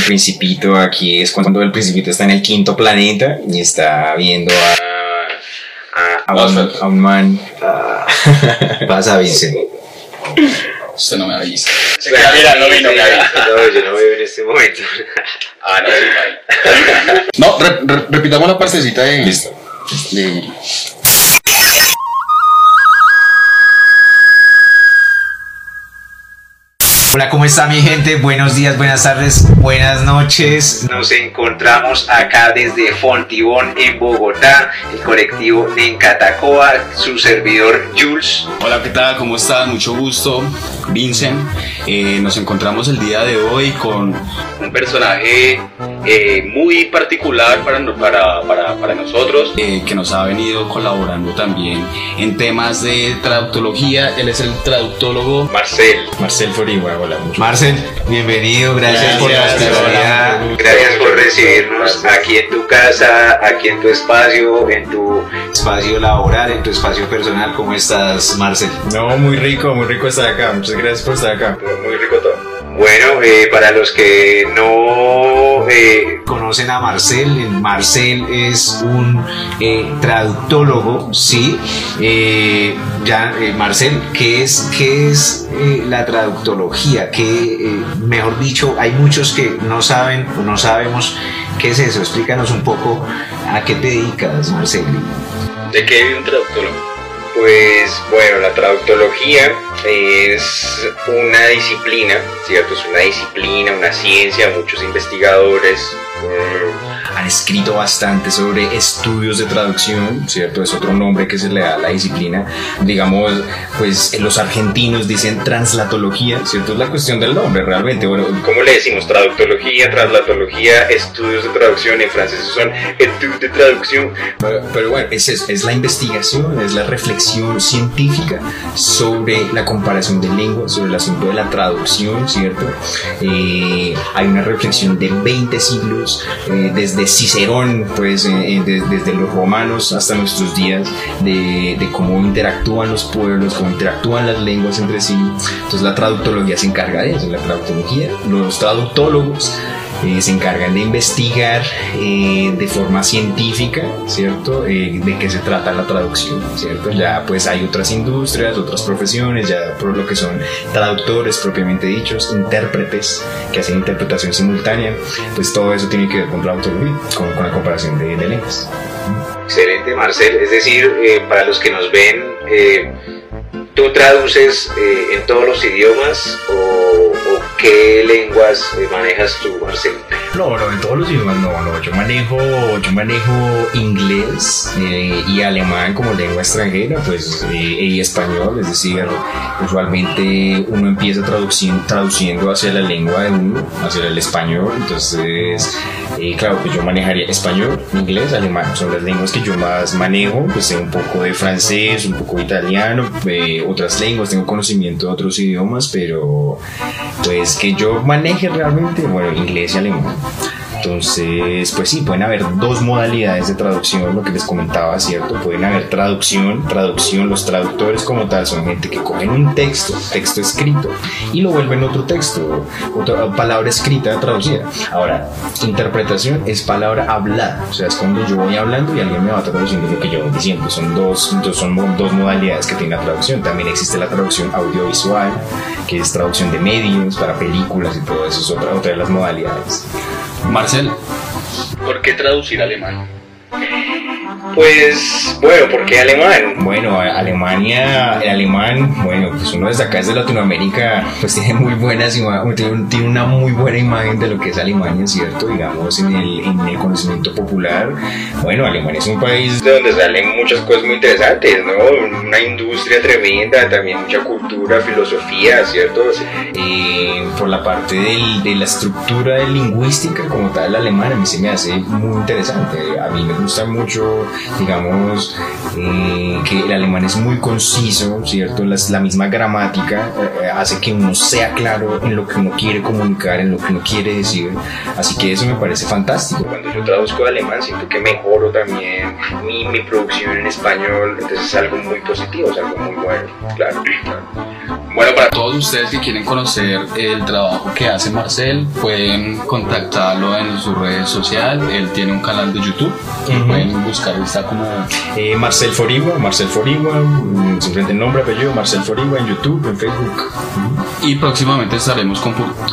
el principito aquí es cuando el principito está en el quinto planeta y está viendo a, a, un, a un man. pasa, Vincent. Usted no me. Mira, no vino, mira. No, yo no veo en este momento. Ah, no, sí, No, re- re- repitamos la partecita de. Listo. de- Hola, ¿cómo está mi gente? Buenos días, buenas tardes, buenas noches. Nos encontramos acá desde Fontibón en Bogotá, el colectivo Nencatacoa, su servidor Jules. Hola, ¿qué tal? ¿Cómo están? Mucho gusto, Vincent. Eh, nos encontramos el día de hoy con Un personaje eh, muy particular para, para, para, para nosotros. eh, que nos ha venido colaborando también en temas de traductología. Él es el traductólogo. Marcel. Marcel Foriwa, hola. Marcel, bienvenido, gracias, por la Gracias, hospitalidad. hola. Gracias por recibirnos aquí en tu casa, aquí en tu espacio, en tu espacio laboral, en tu espacio personal. ¿Cómo estás, Marcel? No, muy rico, muy rico estar acá. Muchas gracias por estar acá. Muy rico todo. Bueno, eh, para los que no eh, conocen a Marcel, Marcel es un eh, traductólogo, ¿sí? Eh, ya, eh, Marcel, ¿qué es, qué es la traductología? ¿Qué, eh, mejor dicho, hay muchos que no saben o no sabemos qué es eso. Explícanos un poco a qué te dedicas, Marcel. ¿De qué vive un traductólogo? Pues bueno, la traductología es una disciplina, ¿cierto? Es una disciplina, una ciencia, muchos investigadores. mm, han escrito bastante sobre estudios de traducción, ¿cierto? Es otro nombre que se le da a la disciplina. Digamos, pues los argentinos dicen translatología, ¿cierto? Es la cuestión del nombre realmente. Bueno, ¿Cómo le decimos? Traductología, translatología, estudios de traducción. En francés son etudes de traducción. pero, pero bueno, es, eso, es la investigación, es la reflexión científica sobre la comparación de lenguas, sobre el asunto de la traducción, ¿cierto? Eh, hay una reflexión de 20 siglos, eh, desde Cicerón, pues eh, eh, de- desde los romanos hasta nuestros días, de, de cómo interactúan los pueblos, cómo interactúan las lenguas entre sí. Entonces la traductología se encarga de eso, la traductología, los traductólogos eh, se encargan de investigar eh, de forma científica, ¿cierto? Eh, de qué se trata la traducción, ¿cierto? Ya pues hay otras industrias, otras profesiones, ya por lo que son traductores propiamente dichos, intérpretes que hacen interpretación simultánea, pues todo eso tiene que ver con traductología, con, con la comparación de, de lenguas. Excelente, Marcel. Es decir, eh, para los que nos ven, eh, ¿tú traduces eh, en todos los idiomas o qué lenguas eh, manejas tú, Marcel? No, no, en todos los idiomas no, no. Yo manejo, yo manejo inglés eh, y alemán como lengua extranjera, pues, eh, y español, es decir, usualmente uno empieza traduciendo, traduciendo hacia la lengua hacia el español, entonces, eh, claro, pues yo manejaría español, inglés, alemán, son las lenguas que yo más manejo, pues sé un poco de francés, un poco de italiano, eh, otras lenguas, tengo conocimiento de otros idiomas, pero pues que yo maneje realmente, bueno, inglés y alemán. Entonces, pues sí, pueden haber dos modalidades de traducción, lo que les comentaba, ¿cierto? Pueden haber traducción, traducción, los traductores como tal son gente que cogen un texto, texto escrito, y lo vuelven otro texto, otra palabra escrita traducida. Ahora, interpretación es palabra hablada, o sea, es cuando yo voy hablando y alguien me va traduciendo lo que yo voy diciendo. Son dos, son dos modalidades que tiene la traducción. También existe la traducción audiovisual, que es traducción de medios para películas y todo eso, es otra, otra de las modalidades. Marcel, ¿Por qué traducir alemán? Pues bueno, ¿por qué alemán? Bueno, Alemania, el alemán, bueno, pues uno desde acá, desde Latinoamérica, pues tiene muy buenas, tiene, un- tiene una muy buena imagen de lo que es Alemania, ¿cierto? Digamos, en el, en el conocimiento popular. Bueno, Alemania es un país de donde salen muchas cosas muy interesantes, ¿no? Una industria tremenda, también mucha cultura, filosofía, ¿cierto? eh, por la parte de la estructura lingüística como tal alemana, a mí se me hace muy interesante. A mí me gusta mucho digamos, eh, que el alemán es muy conciso, ¿cierto? La misma gramática eh, hace que uno sea claro en lo que uno quiere comunicar, en lo que uno quiere decir. Así que eso me parece fantástico. Cuando yo traduzco de alemán siento que mejoro también mi, mi producción en español, entonces es algo muy positivo, es algo muy bueno, claro. Bueno, para todos ustedes que quieren conocer el trabajo que hace Marcel, pueden contactarlo en sus redes sociales. Él tiene un canal de YouTube. que Ujú. Pueden buscar, está como Eh, Marcel Forigua, Marcel Forigua, mm, simplemente nombre, apellido, Marcel Forigua en YouTube, en Facebook. Y próximamente estaremos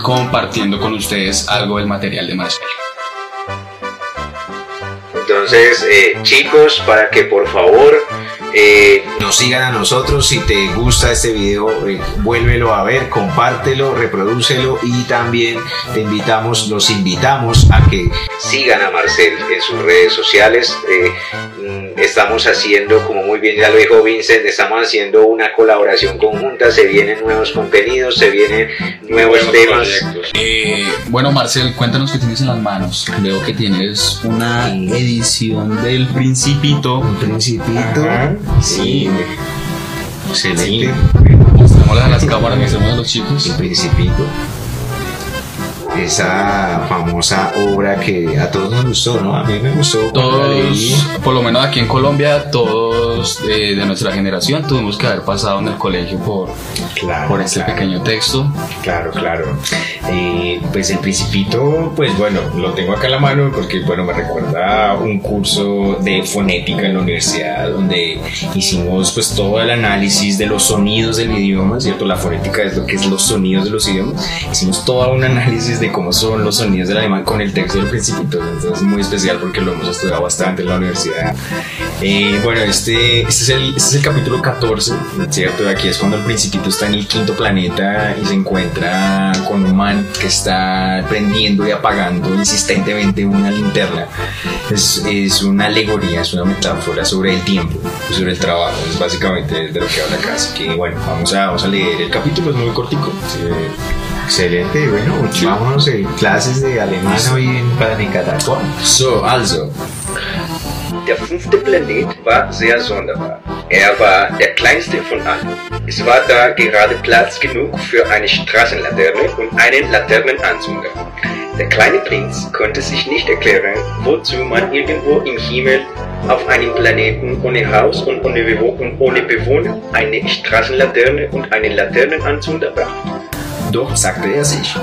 compartiendo con ustedes algo del material de Marcel. Entonces, eh, chicos, para que por favor eh, Nos sigan a nosotros. Si te gusta este video, eh, vuélvelo a ver, compártelo, reprodúcelo y también te invitamos, los invitamos a que sigan a Marcel en sus redes sociales. Eh, estamos haciendo, como muy bien ya lo dijo Vincent, estamos haciendo una colaboración conjunta, se vienen nuevos contenidos, se vienen nuevos temas. Eh, bueno, Marcel, cuéntanos qué tienes en las manos. Veo que tienes una edición del Principito. un principito. Ajá, sí, Excelente. Mostrémoslas a las cámaras, mostremos a los chicos. El Principito. Esa famosa obra que a todos nos gustó, ¿no? A mí me gustó. Todos, por lo menos aquí en Colombia, todos eh, de nuestra generación tuvimos que haber pasado en el colegio por, Claro, por este claro. pequeño texto. Claro, claro. Eh, pues el principito, pues bueno, lo tengo acá en la mano porque, bueno, me recuerda un curso de fonética en la universidad donde hicimos pues todo el análisis de los sonidos del idioma, ¿cierto? La fonética es lo que es los sonidos de los idiomas. Hicimos todo un análisis de cómo son los sonidos del alemán con el texto del principito. Entonces es muy especial porque lo hemos estudiado bastante en la universidad. Eh, bueno, este, este, es el, este es el capítulo 14, ¿cierto? Aquí es cuando el principito está en el quinto planeta y se encuentra con un man que está prendiendo y apagando insistentemente una linterna. Es, es una alegoría, es una metáfora sobre el tiempo, sobre el trabajo, es básicamente de lo que habla acá. Así que bueno, vamos a, vamos a leer el capítulo, es muy cortico. Sí, Excelente, bueno, vámonos en clases de alemán hoy en Panamericana. So, also, Der fünfte Planet war sehr sonderbar. Er war der kleinste von allen. Es war da gerade Platz genug für eine Straßenlaterne und einen Laternenanzünder. Der kleine Prinz konnte sich nicht erklären, wozu man irgendwo im Himmel auf einem Planeten ohne Haus und ohne, Bewohner eine Straßenlaterne und einen Laternenanzünder braucht. Doch, sagte er sich,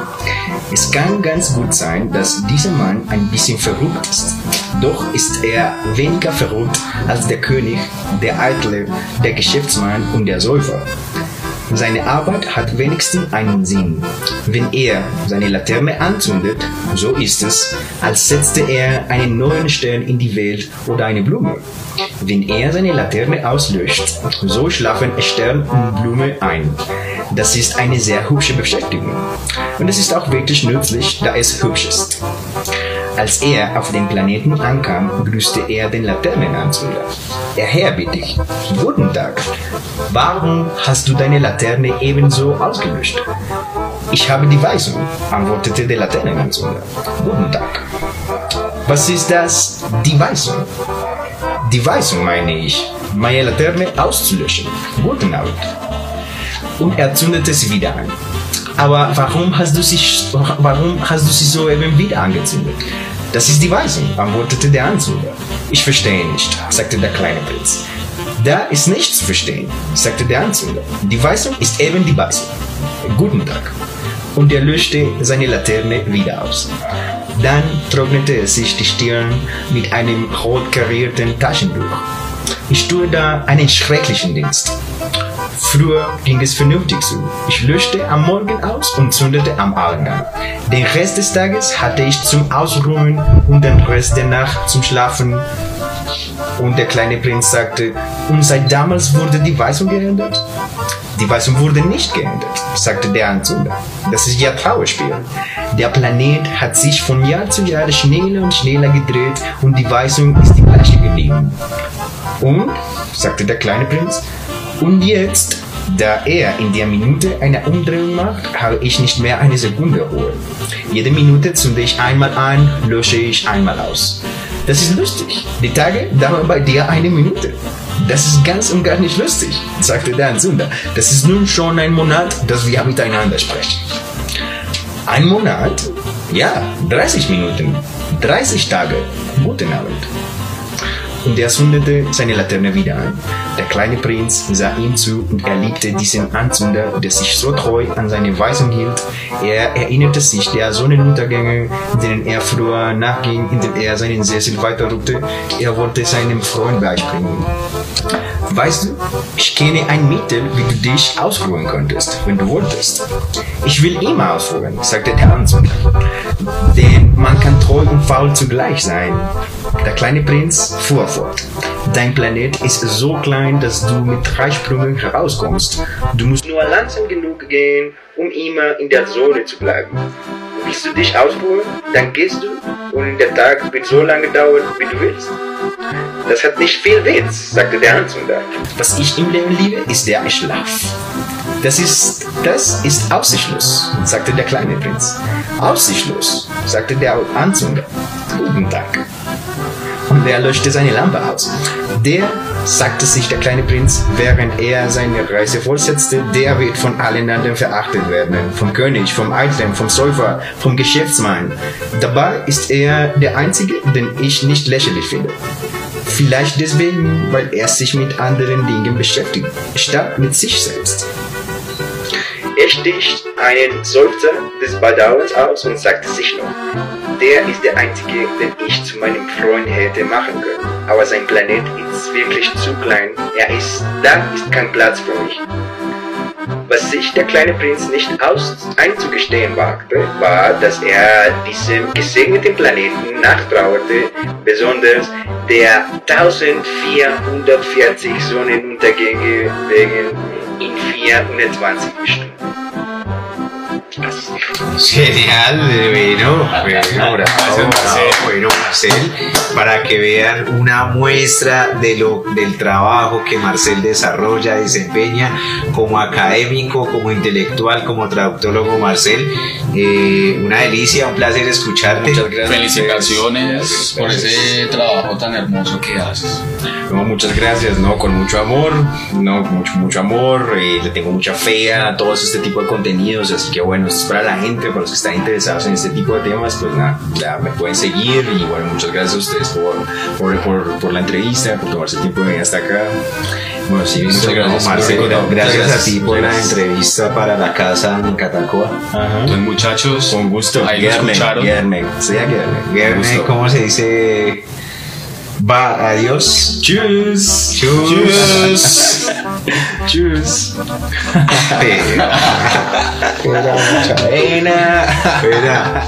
es kann ganz gut sein, dass dieser Mann ein bisschen verrückt ist. Doch ist er weniger verrückt als der König, der Eitle, der Geschäftsmann und der Säufer. Seine Arbeit hat wenigstens einen Sinn. Wenn er seine Laterne anzündet, so ist es, als setzte er einen neuen Stern in die Welt oder eine Blume. Wenn er seine Laterne auslöscht, so schlafen Stern und Blume ein. Das ist eine sehr hübsche Beschäftigung. Und es ist auch wirklich nützlich, da es hübsch ist. Als er auf den Planeten ankam, grüßte er den Laternenanzünder. Er Herr, bitte ich. Guten Tag. Warum hast du deine Laterne ebenso ausgelöscht? Ich habe die Weisung, antwortete der Laternenanzünder. Guten Tag. Was ist das? Die Weisung. Die Weisung meine ich, meine Laterne auszulöschen. Guten Abend. Und er zündete sie wieder an. Aber warum hast du sie, warum hast du sie soeben wieder angezündet? Das ist die Weisung, antwortete der Anzünder. Ich verstehe nicht, sagte der kleine Prinz. Da ist nichts zu verstehen, sagte der Anzünder. Die Weisung ist eben die Weisung. Guten Tag. Und er löschte seine Laterne wieder aus. Dann trocknete er sich die Stirn mit einem rot karierten Taschentuch. Ich tue da einen schrecklichen Dienst. Früher ging es vernünftig zu. Ich löschte am Morgen aus und zündete am Abend an. Den Rest des Tages hatte ich zum Ausruhen und den Rest der Nacht zum Schlafen. Und der kleine Prinz sagte, und seit damals wurde die Weisung geändert? Die Weisung wurde nicht geändert, sagte der Anzünder. Das ist ja Trauerspiel. Der Planet hat sich von Jahr zu Jahr schneller und schneller gedreht und die Weisung ist die gleiche geblieben. Und, sagte der kleine Prinz, und jetzt, da er in der Minute eine Umdrehung macht, habe ich nicht mehr eine Sekunde Ruhe. Jede Minute zünde ich einmal ein, lösche ich einmal aus. Das ist lustig. Die Tage dauern bei dir eine Minute. Das ist ganz und gar nicht lustig, sagte der Anzünder. Das ist nun schon ein Monat, dass wir miteinander sprechen. Ein Monat? Ja, 30 Minuten. 30 Tage. Guten Abend. Und er zündete seine Laterne wieder an. Der kleine Prinz sah ihm zu und er liebte diesen Anzünder, der sich so treu an seine Weisen hielt. Er erinnerte sich der Sonnenuntergänge, denen er früher nachging, indem er seinen Sessel weiterrückte. Er wollte seinem Freund beibringen. Weißt du, ich kenne ein Mittel, wie du dich ausruhen könntest, wenn du wolltest. Ich will immer ausruhen, sagte der Anzünder. Denn man kann treu und faul zugleich sein. Der kleine Prinz fuhr fort. Dein Planet ist so klein, dass du mit drei Sprüngen herauskommst. Du musst nur langsam genug gehen, um immer in der Sonne zu bleiben. Willst du dich ausruhen? Dann gehst du und der Tag wird so lange dauern, wie du willst. Das hat nicht viel Witz, sagte der Anzünder. Was ich im Leben liebe, ist der Schlaf. Das ist, das ist aussichtslos, sagte der kleine Prinz. Aussichtslos, sagte der Anzünder. Guten Tag. Und er löschte seine Lampe aus. Der, sagte sich der kleine Prinz, während er seine Reise fortsetzte, der wird von allen anderen verachtet werden. Vom König, vom Eitlen, vom Säufer, vom Geschäftsmann. Dabei ist er der Einzige, den ich nicht lächerlich finde. Vielleicht deswegen, weil er sich mit anderen Dingen beschäftigt, statt mit sich selbst. Er sticht einen Seufzer des Bedauerns aus und sagte sich noch, der ist der Einzige, den ich zu meinem Freund hätte machen können. Aber sein Planet ist wirklich zu klein. Er ist, da ist kein Platz für mich. Was sich der kleine Prinz nicht aus einzugestehen wagte, war, dass er diesem gesegneten Planeten nachtrauerte, besonders der 1440 Sonnenuntergänge wegen in 420 Stunden. Genial, bueno, bueno, bravo, bravo, bueno, Marcel, para que vean una muestra de lo, del trabajo que Marcel desarrolla, desempeña como académico, como intelectual, como traductólogo Marcel. Eh, una delicia, un placer escucharte. Muchas gracias. Felicitaciones por ese trabajo tan hermoso que haces. No, muchas gracias, ¿no? Con mucho amor, no, mucho, mucho amor, eh, le tengo mucha fe a todos este tipo de contenidos, así que bueno, para la gente, para los que están interesados en este tipo de temas, pues nada, ya me pueden seguir y bueno, muchas gracias a ustedes por, por, por, por la entrevista, por tomarse el tiempo de venir hasta acá. Bueno, sí, muchas gracias. Marcel, Muchas gracias, a ti por la entrevista para la casa en Catacoa. Entonces, muchachos, Con gusto. ahí lo Guillermo, escucharon. Guillermo, sí. ¿cómo se dice? Bye. Adiós. Tschüss. Tschüss. Tschüss. Pera. Pera. Pera.